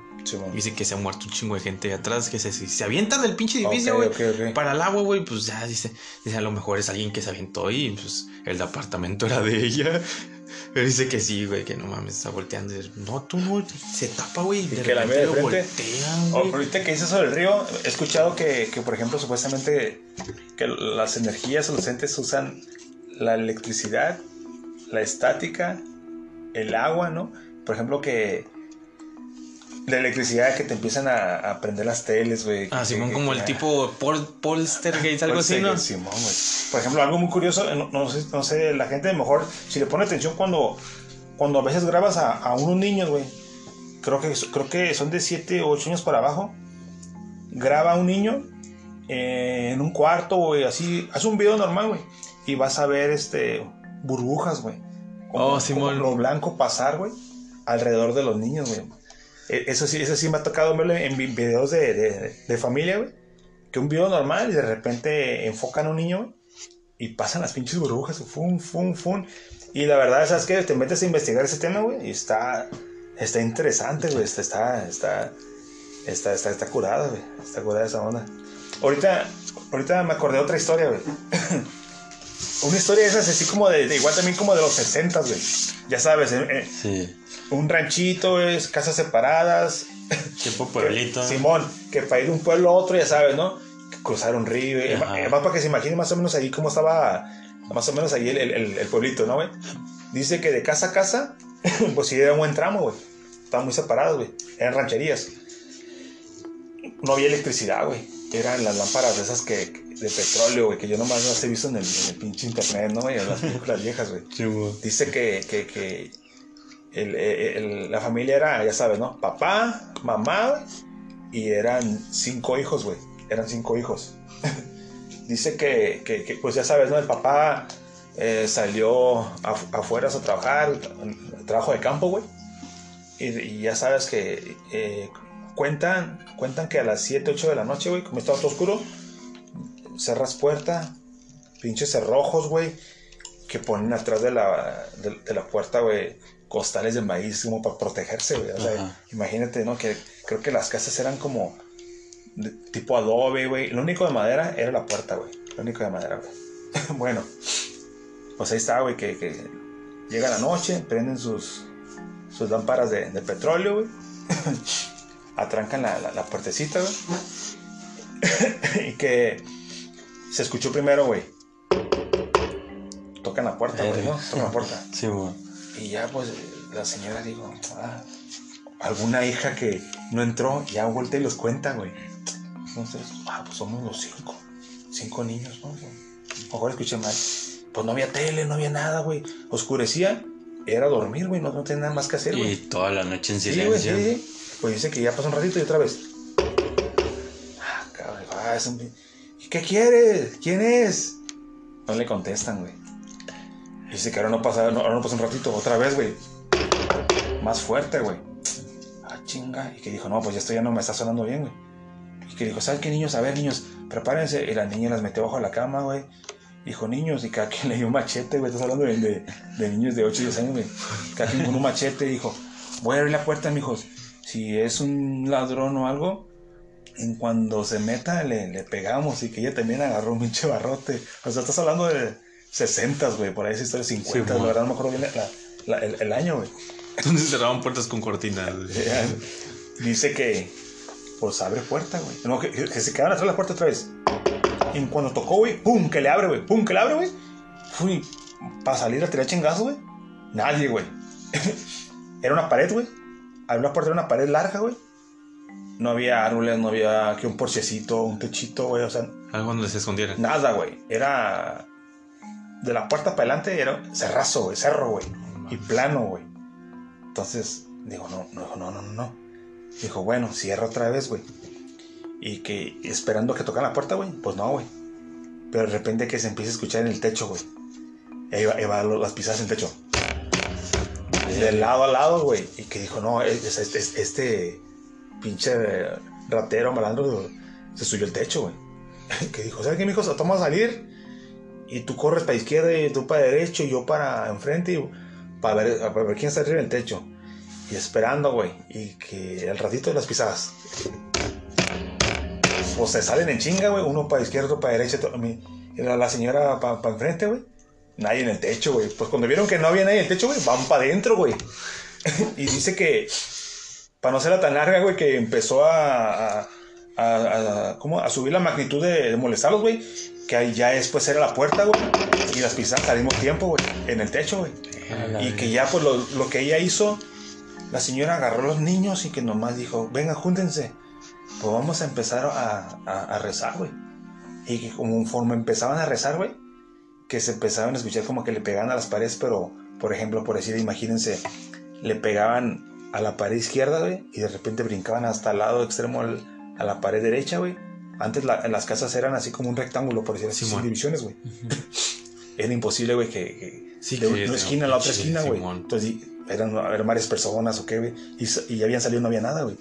Dice que se ha muerto un chingo de gente atrás. Que se, se avientan del pinche edificio, güey. Para el agua, güey, pues ya dice, dice, a lo mejor es alguien que se aventó y pues el departamento era de ella. Pero dice que sí, güey, que no mames, está volteando. dice, No, tú no, se tapa, güey. De
que la de frente.
voltean,
Oh, ahorita que dices eso del río, he escuchado que, que, por ejemplo, supuestamente que las energías o los entes usan la electricidad, la estática, el agua, ¿no? Por ejemplo, que la electricidad que te empiezan a, a prender las teles, güey.
Ah,
que-
Simón,
que-
como
que-
el tipo Paul, Polstergate, algo así, ¿no?
Simón, güey. Por ejemplo, algo muy curioso, eh, no, no sé, no sé, la gente mejor, si le pone atención cuando, cuando a veces grabas a, a unos niños, güey, creo que, creo que son de 7 o 8 años para abajo, graba a un niño eh, en un cuarto, güey, así, haz un video normal, güey, y vas a ver, este, burbujas, güey. Como-
Oh, Simón.
como lo blanco pasar, güey, alrededor de los niños, güey. Eh, Eso sí, eso sí me ha tocado verlo en vi- videos de, de, familia, güey. Que un video normal y de repente enfocan a un niño, y pasan las pinches burbujas, fum, fum, fum. Y la verdad, ¿sabes qué? Te metes a investigar ese tema, güey, y está, está interesante, güey. Está, está, está, está, está, está curada, güey. Está curada esa onda. Ahorita, ahorita me acordé de otra historia, güey. Una historia de esas así como de, igual también como de los 60, güey. Ya sabes, eh,
Sí.
Un ranchito, es casas separadas.
Tipo pueblito.
Simón, que para ir de un pueblo a otro, ya sabes, ¿no? Que cruzar un río.
Ajá.
Además, para que se imagine más o menos ahí cómo estaba, más o menos ahí el, el- el- pueblito, ¿no, güey? Dice que de casa a casa, pues sí era un buen tramo, güey. Estaban muy separados, güey. Eran rancherías. No había electricidad, güey. Eran las lámparas de esas que, de petróleo, güey, que yo nomás las he visto en el, en el pinche internet, ¿no? güey? En las películas viejas, güey. Dice que, que, que el- el- la familia era, ya sabes, ¿no? Papá, mamá y eran cinco hijos, güey. Eran cinco hijos. Dice que, pues ya sabes, ¿no? El papá eh, salió af- afuera a trabajar, tra- trabajo de campo, güey. Y, ya sabes que eh, cuentan, cuentan que a las 7, 8 de la noche, güey, como estaba todo oscuro, cerras puerta, pinches cerrojos, güey, que ponen atrás de la, de la puerta, güey, costales de maíz como para protegerse, güey. O sea,
Ajá.
imagínate, ¿no? Que creo que las casas eran como de tipo adobe, güey. Lo único de madera era la puerta, güey. Lo único de madera, güey. bueno, pues ahí está, güey, que, que llega la noche, prenden sus, sus lámparas de, de petróleo, güey. Atrancan la, la, la puertecita, güey. y que se escuchó primero, güey. Tocan la puerta, güey, ¿no? Tocan la puerta.
Sí, güey.
Y ya, pues, la señora digo, ah, alguna hija que no entró, ya voltea y los cuenta, güey. Entonces, ah, pues somos los cinco. Cinco niños, ¿no? Mejor escuché mal. Pues no había tele, no había nada, güey. Oscurecía, era dormir, güey. No, no tenía nada más que hacer,
Y
güey.
toda la noche en
Sí, güey, sí,
silencio.
sí. Pues dice que ya pasó un ratito y otra vez. Ah, cabrón, ah, es un... ¿Qué quieres? ¿Quién es? No le contestan, güey. Dice que ahora no pasa, no, ahora no pasa un ratito, otra vez, güey. Más fuerte, güey. Ah, chinga. Y que dijo, no, pues ya esto ya no me está sonando bien, güey. Y que dijo, ¿saben qué niños? A ver, niños, prepárense. Y la niña las metió bajo la cama, güey. Dijo, niños, y cada quien le dio un machete, güey. Estás hablando de, de, de niños de 8 y 10 años, güey. Cada quien con un machete dijo, voy a abrir la puerta, mijos. Si es un ladrón o algo, en cuando se meta le, le pegamos. Y que ella también agarró un pinche barrote. O sea, estás hablando de 60, güey. Por ahí esa historia 50,
Sí,
la verdad no me acuerdo bien la- la- el, el año, güey.
Entonces cerraban puertas con cortinas.
Dice que, pues abre puerta, güey. No, que, que se quedaron atrás de la puerta otra vez. Y cuando tocó, güey, pum, que le abre, güey, pum, que le abre, güey. Fui, para salir a tirar chingazo, güey. Nadie, güey. era una pared, güey. Había una puerta, era una pared larga, güey. No había árboles, no había que un porchecito, un techito, güey. O sea,
Algo donde se escondieran.
nada, güey. Era. De la puerta para adelante era cerrazo, güey, cerro, güey. Y plano, güey. Entonces, digo, no, no, no, no, no. Dijo, bueno, cierra otra vez, güey. Y que esperando que tocara la puerta, güey. Pues no, güey. Pero de repente que se empieza a escuchar en el techo, güey. Ahí va, ahí va las pisadas en el techo. De lado a lado, güey. Y que dijo, no, es- es- es- este pinche ratero, malandro, se subió el techo, güey. Que dijo, ¿sabes qué, mijo? Vamos a salir. Y tú corres para izquierda y tú para derecho y yo para enfrente y para ver, quién está arriba del techo. Y esperando, güey. Y que al ratito de las pisadas. Pues se salen en chinga, güey. Uno para izquierda, otro para derecha. y la, señora para enfrente, güey. Nadie en el techo, güey. Pues cuando vieron que no había nadie en el techo, güey, van para adentro, güey. y dice que, para no serla tan larga, güey, que empezó a, a, a- a- ¿cómo? a subir la magnitud de molestarlos, güey. Que ahí ya después era la puerta, güey. Y las pisadas al mismo tiempo, güey. En el techo, güey. Y que ya, pues lo, lo que ella hizo, la señora agarró a los niños y que nomás dijo, venga, júntense. Pues vamos a empezar a, a- a rezar, güey. Y que conforme empezaban a rezar, güey, que se empezaban a escuchar como que le pegaban a las paredes, pero, por ejemplo, por decir, imagínense, le pegaban a la pared izquierda, güey, y de repente brincaban hasta el lado extremo al- a la pared derecha, güey. Antes la- las casas eran así como un rectángulo, por decir así, sin
Simón.
divisiones, güey. Era imposible, güey, que, que
Sí,
de una esquina a la otra esquina, güey. Entonces eran, eran varias personas o qué, güey. Y, ya habían salido, no había nada, güey.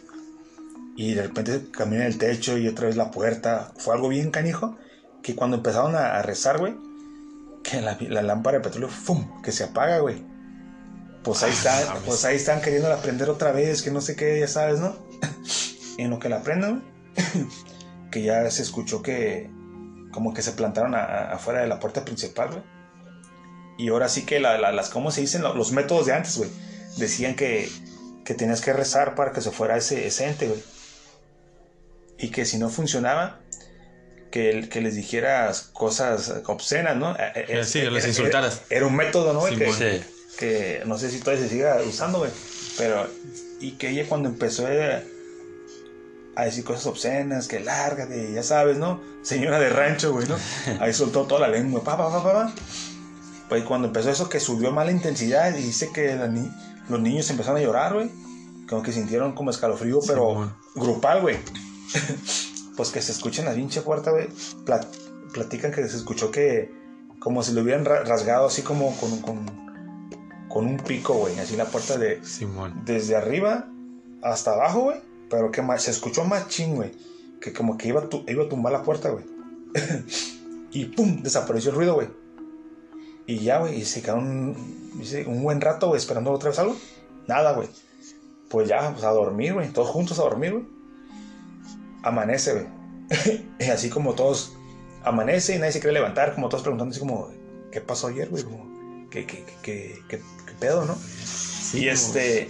Y de repente caminé el techo y otra vez la puerta. Fue algo bien canijo. Que cuando empezaron a, a rezar, güey, que la, la lámpara de petróleo, ¡fum! que se apaga, güey. Pues ahí
Ah,
están, pues ahí están queriendo prender otra vez, que no sé qué, ya sabes, ¿no? en lo que la prenden, güey, que ya se escuchó que como que se plantaron a- a- afuera de la puerta principal, güey. Y ahora sí que la- la- las, ¿cómo se dicen? Lo- Los métodos de antes, güey. Decían que, que tenías que rezar para que se fuera ese, ese ente, güey. Y que si no funcionaba, que, que les dijeras cosas obscenas, ¿no? Eh, eh,
Sí,
eh,
que les
era-
insultaras.
Era, un método, ¿no?
Sí,
que.
Sí.
que no sé si todavía se siga usando, güey. Pero, y que ella cuando empezó a, a decir cosas obscenas, que lárgate, ya sabes, ¿no? Señora de rancho, güey, ¿no? Ahí soltó toda la lengua, pa, pa, pa, pa, pa. Pues cuando empezó eso, que subió más la intensidad y dice que la ni- los niños empezaron a llorar, güey. Como que sintieron como escalofrío, pero
Simón.
grupal, güey. pues que se escucha en la pinche puerta, güey. Plat- platican que se escuchó que como si lo hubieran ra- rasgado así como con, con, con un pico, güey. Así la puerta de
Simón.
desde arriba hasta abajo, güey. Pero que más, se escuchó machín, güey. Que como que iba a, tu- iba a tumbar la puerta, güey. y pum, desapareció el ruido, güey. Y ya, güey, y se quedaron dice, un buen rato, güey, esperando otra vez algo. Nada, güey. Pues ya, pues a dormir, güey. Todos juntos a dormir, güey. Amanece, güey. y así como todos amanece y nadie se quiere levantar, como todos preguntando así como, ¿qué pasó ayer, güey? Como, ¿qué, qué, qué, qué, qué- qué pedo, no? y este,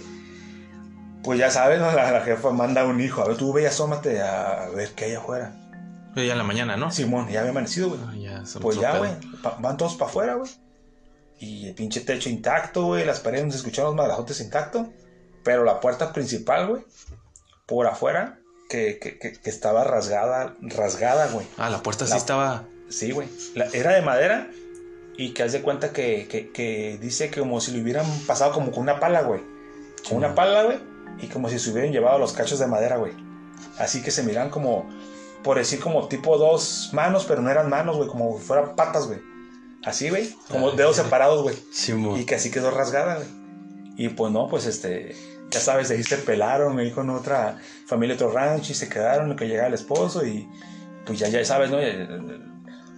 pues ya sabes, ¿no? La, la jefa manda a un hijo, a ver, tú ve y asómate a ver qué hay afuera.
Pero ya en la mañana, ¿no?
Simón, ya había amanecido, güey.
Ah, ya,
Pues ya, güey, van todos para afuera, güey. Y el pinche techo intacto, güey, las paredes no se escucharon los madrajotes intacto, pero la puerta principal, güey, por afuera, que, que, que, que estaba rasgada, rasgada, güey.
Ah, la puerta
La-
sí estaba.
Sí, güey. La- Era de madera y que haz de cuenta que, dice que como si lo hubieran pasado como con una pala, güey. Con una pala, güey. Y como si se hubieran llevado los cachos de madera, güey. Así que se miran como, por decir como tipo dos manos, pero no eran manos, güey. Como fueran patas, güey. Así, güey. Como dedos separados, güey.
Simón.
Y que así quedó rasgada, güey. Y pues no, pues este. ya sabes, de ahí se pelaron, me con otra familia, otro rancho y se quedaron, que llegaba el esposo y pues ya, ya sabes, ¿no?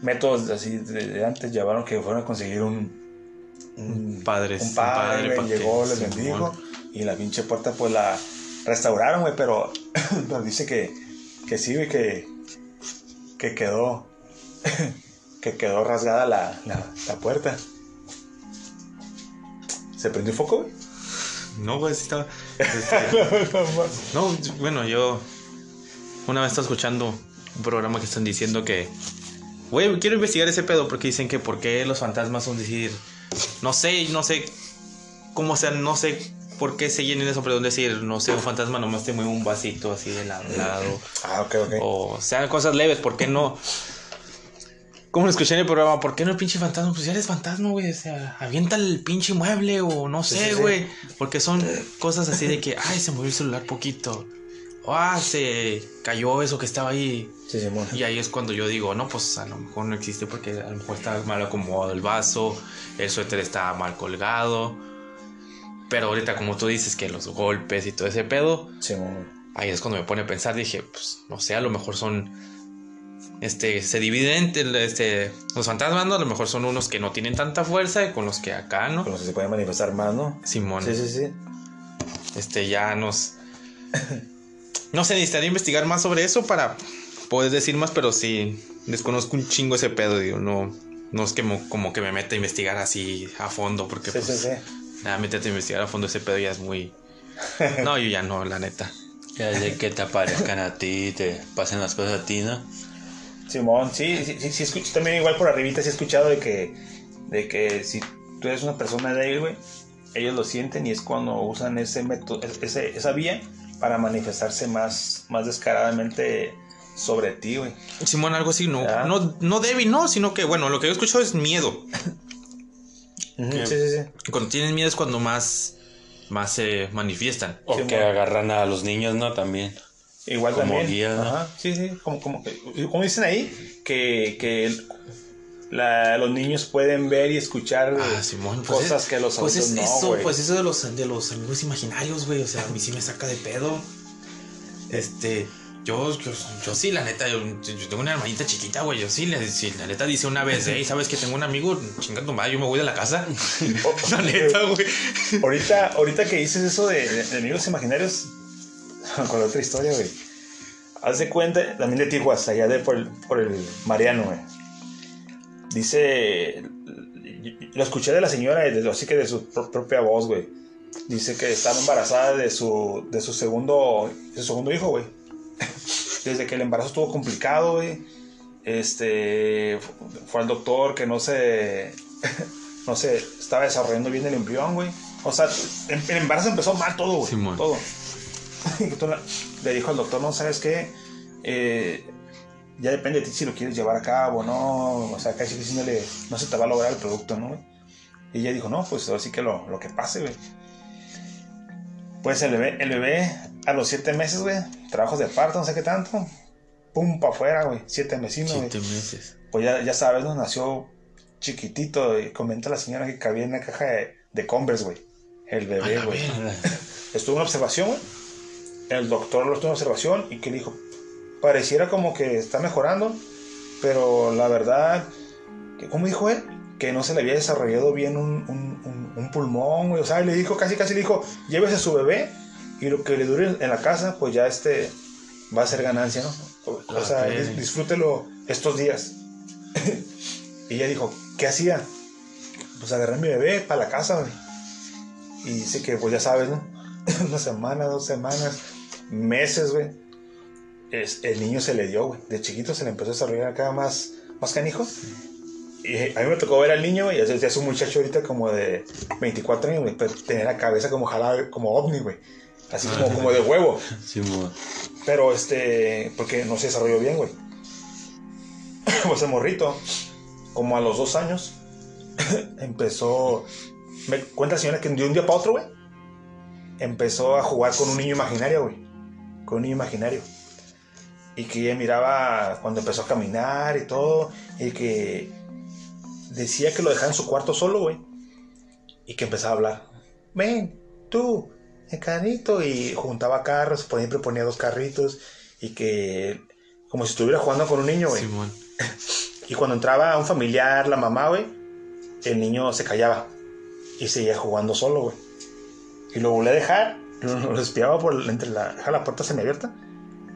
Métodos así de, antes llevaron que fueron a conseguir un, un,
Padres,
un padre, güey,
pa' que-
llegó, les bendijo y la pinche puerta pues la restauraron, güey, pero, pero dice que, que sí, güey, que, que quedó, que quedó rasgada la, la, la puerta. ¿Se prendió foco, güey?
No, güey, sí estaba. este, no, bueno, yo una vez estaba escuchando un programa que están diciendo que. Güey, quiero investigar ese pedo porque dicen que por qué los fantasmas son decir. No sé, no sé cómo sean, no sé por qué se llenen eso, pero decir, no sé, un fantasma nomás te mueve un vasito así de lado a lado.
Ah, ok, ok.
O sean cosas leves, ¿por qué no? Como lo escuché en el programa, ¿por qué no el pinche fantasma? Pues ya eres fantasma, güey. O sea, avienta el pinche mueble o no
Sí,
sé,
sí, sí.
güey. Porque son cosas así de que, ay, se movió el celular poquito. O, ah, se cayó eso que estaba ahí.
Sí, Simón.
Y ahí es cuando yo digo, no, pues a lo mejor no existe porque a lo mejor está mal acomodado el vaso, el suéter está mal colgado. Pero ahorita, como tú dices, que los golpes y todo ese pedo,
Simón.
ahí es cuando me pone a pensar, dije, pues no sé, a lo mejor son, este, se dividen, entre, este, los fantasmas, ¿no? A lo mejor son unos que no tienen tanta fuerza y con los que acá, ¿no?
Con los que se pueden manifestar más, ¿no?
Simón,
Sí, sí, sí.
este, ya nos, no sé, necesitaría investigar más sobre eso para poder decir más, pero sí, desconozco un chingo ese pedo, digo, no, no es que mo- como que me meta a investigar así a fondo, porque
Sí,
pues,
sí, sí.
Nada, métete a investigar a fondo ese pedo ya es muy, no, yo ya no, la neta.
Ya de que te aparezcan a ti, te pasen las cosas a ti, ¿no?
Simón, sí, sí, sí, sí, escucho también igual por arribita, sí he escuchado de que, de que si tú eres una persona débil, güey, ellos lo sienten y es cuando usan ese método, ese, esa vía para manifestarse más, más descaradamente sobre ti, güey.
Simón, algo así, no, no, no débil, no, sino que, bueno, lo que yo he escuchado es miedo.
Sí, sí, sí.
Cuando tienen miedo es cuando más, más se manifiestan.
O
Sí,
que agarran a los niños, ¿no? También.
Igual
Como
también.
guía, ¿no?
Ajá, sí, sí, como, como, como dicen ahí, que, que el- la- los niños pueden ver y escuchar
Ah, Simón, pues
cosas
es-
que los
pues
adultos
es
no,
eso, pues eso de los, de los amigos imaginarios, güey, o sea, a mí sí me saca de pedo. Este, yo, yo, yo sí, la neta, yo, yo tengo una hermanita chiquita, güey, yo sí, la neta dice una vez, hey, ¿sabes que tengo un amigo? Chinga tu madre, yo me voy de la casa. la neta, güey.
Ahorita, ahorita que dices eso de, amigos imaginarios, con otra historia, güey. Haz de cuenta, también de Tijuas, allá de por el, por el Mariano, güey. Dice, lo escuché de la señora, así que de su pro- propia voz, güey. Dice que estaba embarazada de su, de su segundo, de su segundo hijo, güey. Desde que el embarazo estuvo complicado, güey. Este, fu- fue al doctor que no se, no sé, estaba desarrollando bien el embrión, güey. O sea, em- el embarazo empezó mal todo, güey. Todo. Le dijo al doctor, no, ¿sabes qué? Eh, ya depende de ti si lo quieres llevar a cabo o no. O sea, casi si no, se te va a lograr el producto, ¿no, güey? Y ella dijo, no, pues ahora sí que lo, lo que pase, güey. Pues el bebé, el bebé a los siete meses, güey, trabajos de parto, no sé qué tanto. Pum, para afuera, güey. Siete mesinos, güey
Siete meses.
pues ya, ya sabes, ¿no? Nació chiquitito y comenta la señora que cabía en una caja de, de Converse, güey. El bebé,
la
güey. Estuvo en observación, güey. El doctor lo estuvo en observación y que dijo, pareciera como que está mejorando, pero la verdad, ¿cómo dijo él? Que no se le había desarrollado bien un, un- un- un pulmón, güey. O sea, le dijo, casi casi le dijo, llévese a su bebé y lo que le dure en la casa, pues ya este va a ser ganancia, ¿no? O, o
La
sea, disfrútelo estos días. y ella dijo, ¿qué hacía? Pues agarré a mi bebé para la casa, güey. Y dice que, pues ya sabes, ¿no? Una semana, dos semanas, meses, güey. Es- el niño se le dio, güey. De chiquito se le empezó a desarrollar acá más, más canijo. Y a mí me tocó ver al niño, güey. Ya es- un muchacho ahorita como de 24 años, güey. Pero tenía la cabeza como jalada, como ovni, güey. Así como, como de huevo.
Sí,
Pero este, porque no se desarrolló bien, güey. Pues el morrito, como a los dos años, empezó. Me cuenta señora que de un día para otro, güey, empezó a jugar con un niño imaginario, güey. Con un niño imaginario. Y que ella miraba cuando empezó a caminar y todo. Y que decía que lo dejaba en su cuarto solo, güey. Y que empezaba a hablar. Ven, tú, el carrito, y juntaba carros, por siempre ponía dos carritos, y que, como si estuviera jugando con un niño, güey.
Simón.
Y cuando entraba un familiar, la mamá, güey, el niño se callaba y seguía jugando solo, güey. Y lo volví a dejar, lo, lo espiaba por entre la, la puerta semiabierta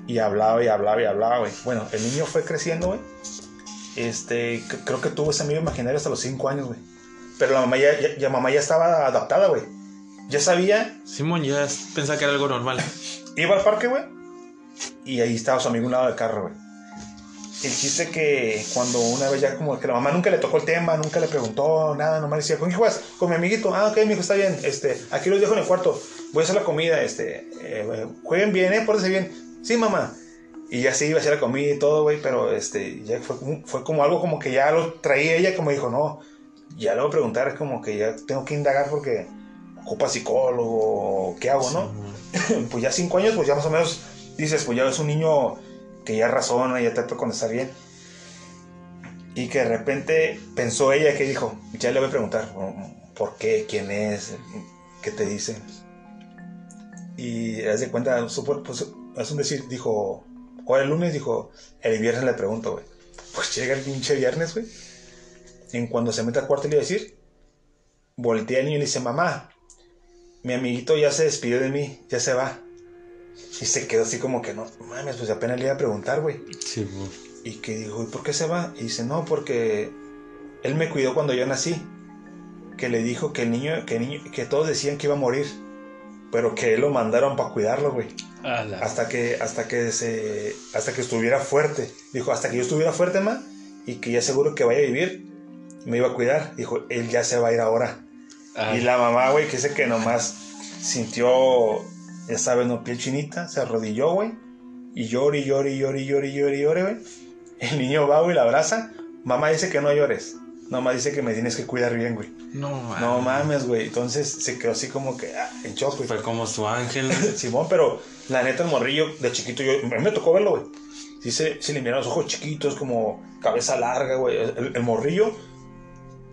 y hablaba y hablaba y hablaba, güey. Bueno, el niño fue creciendo, güey. Este, creo que tuvo ese amigo imaginario hasta los 5 años, güey. Pero la mamá ya, ya, ya mamá ya estaba adaptada, güey. Ya sabía,
Simón ya pensaba que era algo normal.
iba al parque, güey. Y ahí estaba su amigo a un lado del carro, güey. El chiste que cuando una vez ya como que la mamá nunca le tocó el tema, nunca le preguntó nada, nomás le decía, ¿con qué juegas? Con mi amiguito. Ah, ok, mi hijo está bien. Este, aquí los dejo en el cuarto. Voy a hacer la comida. Este, eh, jueguen bien, eh, pórtense bien. Sí, mamá. Y ya sí iba a hacer la comida y todo, güey, pero este, ya fue, como- fue como algo como que ya lo traía ella, como dijo, no, ya le voy a preguntar, como que ya tengo que indagar porque ocupa psicólogo, ¿qué hago, no? Pues ya cinco años, pues ya más o menos dices, pues ya es un niño que ya razona, ya trata con estar bien. Y que de repente pensó ella que dijo, ya le voy a preguntar, ¿por qué? ¿Quién es? ¿Qué te dice? Y haz de cuenta, pues, es un decir, dijo, ahora el lunes, dijo, el viernes le pregunto, güey. Pues llega el pinche viernes, güey. En cuando se mete al cuarto le iba a decir, voltea al niño y le dice, mamá, mi amiguito ya se despidió de mí, ya se va. Y se quedó así como que no, mames, pues apenas le iba a preguntar, güey.
Simón.
Y que dijo, ¿y por qué se va? Y dice, no, porque él me cuidó cuando yo nací. Que le dijo que el niño, que el niño, que todos decían que iba a morir. Pero que él lo mandaron para cuidarlo, güey.
Ala.
Hasta que, hasta que se, hasta que estuviera fuerte. Dijo, hasta que yo estuviera fuerte, ma, y que ya seguro que vaya a vivir, me iba a cuidar. Dijo, él ya se va a ir ahora.
Ala.
Y la mamá, güey, que dice que nomás sintió, ya sabes, no, piel chinita, se arrodilló, güey. Y y llora y llora y llora, güey. El niño va, güey, la abraza. Mamá dice que no llores. Nomás dice que me tienes que cuidar bien, güey.
No,
No
ah,
mames, güey. Entonces se quedó así como que ah, en shock, güey.
Fue como su ángel.
Simón, pero la neta, el morrillo de chiquito, yo, a mí me tocó verlo, güey. Sí, se, se le miraron los ojos chiquitos, como cabeza larga, güey. El, el morrillo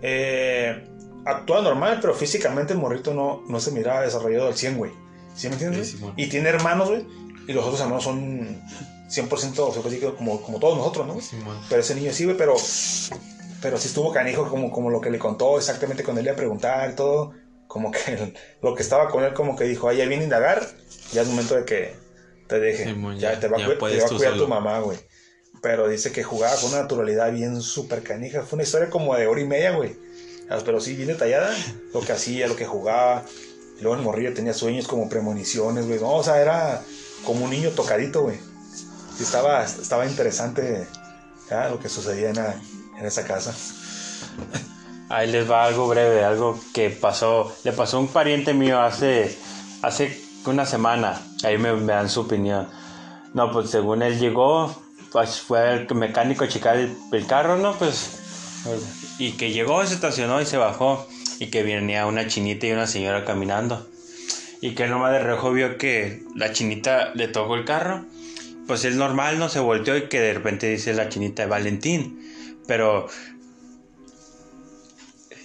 eh, actúa normal, pero físicamente el morrito no, no se miraba desarrollado al 100, güey. ¿Sí me entiendes?
Sí, Simón.
y tiene hermanos, güey. Y los otros hermanos son 100% se puede decir, como, como todos nosotros, ¿no?
Simón.
Pero ese niño sí, güey, pero, pero sí estuvo canijo como, como lo que le contó exactamente cuando él le iba a preguntar y todo. Como que el- lo que estaba con él, como que dijo, ah, ya viene a indagar, ya es momento de que te deje. Ya,
ya-
te va, a
ya
cu- te
puedes
va a
tú
cuidar
solo.
tu mamá, güey. Pero dice que jugaba con una naturalidad bien súper canija. Fue una historia como de hora y media, güey. Ah, Pero sí, bien detallada. Lo que hacía, lo que jugaba. Y luego el morrillo tenía sueños como premoniciones, güey. No, o sea, era como un niño tocadito, güey. Estaba, estaba interesante ya, lo que sucedía en, la- en esa casa.
Ahí les va algo breve, algo que pasó. Le pasó a un pariente mío hace, hace una semana. Ahí me, me dan su opinión. No, pues según él llegó, pues fue el mecánico a checar el, el carro, ¿no? Pues. Y que llegó, se estacionó y se bajó. Y que venía una chinita y una señora caminando. Y que él nomás de reojo vio que la chinita le tocó el carro. Pues él normal no se volteó y que de repente dice la chinita Valentín. Pero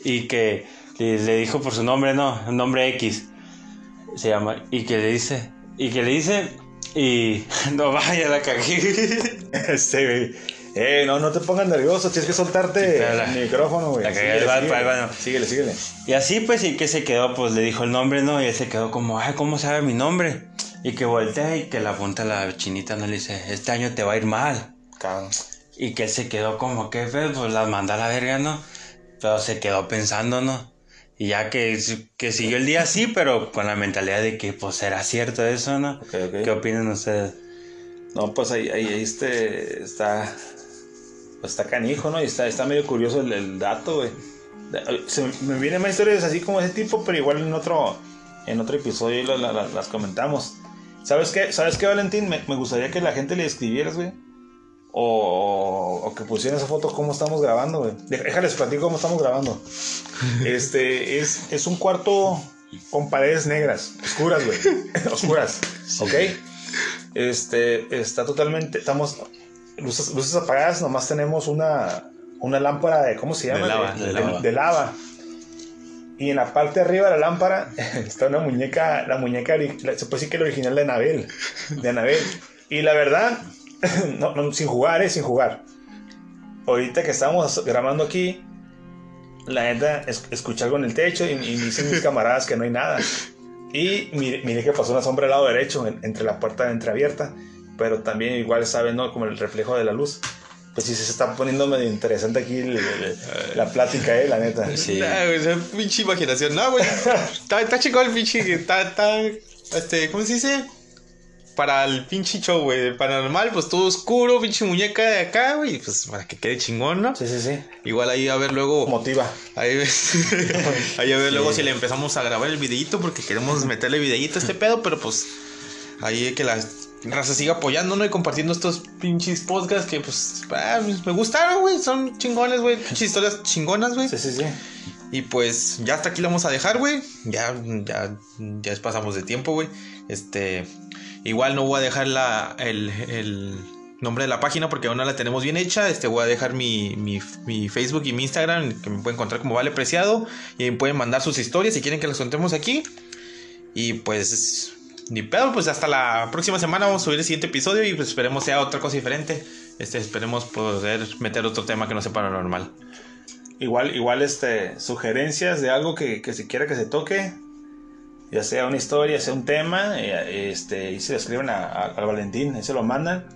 y que le, dijo por su nombre, no, un nombre X se llama, y que le dice, y que le dice, y no vaya la cagué.
Este, güey. Eh, no, no te pongas nervioso, tienes que soltarte
Sí, pero la-
el micrófono, güey.
la cagué,
Síguele,
va,
síguele. síguele, síguele.
Y así pues, y que se quedó, pues le dijo el nombre, ¿no? Y él se quedó como, ay, ¿cómo sabe mi nombre? Y que voltea y que la apunta a la chinita, no le dice, este año te va a ir mal.
Cabrón.
Y que se quedó como que, pues, pues las manda a la verga, ¿no? Pero se quedó pensando, ¿no? Y ya que, que siguió el día así, pero con la mentalidad de que, pues, será cierto eso, ¿no?
Ok, ok.
¿Qué opinan ustedes?
No, pues ahí, ahí, ahí este, está, pues está canijo, ¿no? Y está, está medio curioso el, el dato, güey. Se me- vienen más historias así como ese tipo, pero igual en otro, en otro episodio la- la- la- las comentamos. ¿Sabes qué? ¿Sabes qué, Valentín? Me, me gustaría que la gente le escribieras, güey. O, o que pusieran esa foto cómo estamos grabando, güey. Déjales platico cómo estamos grabando. Este es, es un cuarto con paredes negras, oscuras, güey. oscuras, ¿ok? Este está totalmente, estamos luces, luces apagadas, nomás tenemos una, una lámpara de, ¿cómo se llama?
De lava, de lava.
de lava. Y en la parte de arriba de la lámpara está una muñeca, la muñeca, se puede decir que el original de Anabel. De Anabel. Y la verdad, no, no, sin jugar, eh, sin jugar. Ahorita que estamos grabando aquí, la neta, es- escuché algo en el techo y, y me dicen mis camaradas que no hay nada. Y mire, mire que pasó una sombra al lado derecho, en- entre la puerta entreabierta. Pero también igual saben, ¿no? Como el reflejo de la luz. Pues sí, se está poniendo medio interesante aquí el- el- la plática, eh, la neta.
Sí.
Nah, esa pinche imaginación. No, güey. Está, está chingón el pinche. Está, está. Este, ¿cómo se dice? Para el pinche show, güey. Paranormal, pues todo oscuro, pinche muñeca de acá, güey. Pues para que quede chingón, ¿no?
Sí, sí, sí.
Igual ahí a ver luego.
Motiva.
Ahí, ahí a ver luego si le empezamos a grabar el videíto porque queremos meterle videíto a este pedo, pero pues ahí que la raza siga apoyando, ¿no? Y compartiendo estos pinches podcasts que pues ah, me gustaron, güey. Son chingones, güey. Pinches historias chingonas, güey.
Sí, sí, sí.
Y pues ya hasta aquí lo vamos a dejar, güey. Ya, ya, ya pasamos de tiempo, güey. Este, igual no voy a dejar la, el, el nombre de la página porque aún no la tenemos bien hecha. Este, voy a dejar mi, mi, Facebook y mi Instagram que me pueden encontrar como Vale Preciado. Y me pueden mandar sus historias si quieren que las contemos aquí. Y pues, ni pedo, pues hasta la próxima semana vamos a subir el siguiente episodio y pues esperemos sea otra cosa diferente. Este, esperemos poder meter otro tema que no sea paranormal.
Igual, igual, este, sugerencias de algo que, que se quiera que se toque, ya sea una historia, sea un tema, eh, este, y se lo escriben a- a- al Valentín, ahí se lo mandan,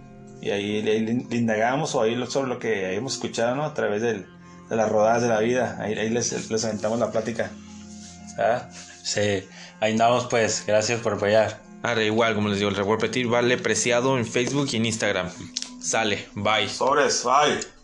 y ahí le, le indagamos o ahí lo- sobre lo que hemos escuchado, ¿no? A través del- de las rodadas de la vida, ahí, ahí les, les aventamos la plática. ¿Ah?
Sí, ahí andamos pues, gracias por apoyar.
Ahora igual, como les digo, les voy a repetir, vale preciado en Facebook y en Instagram. Sale, bye.
Sobres, bye.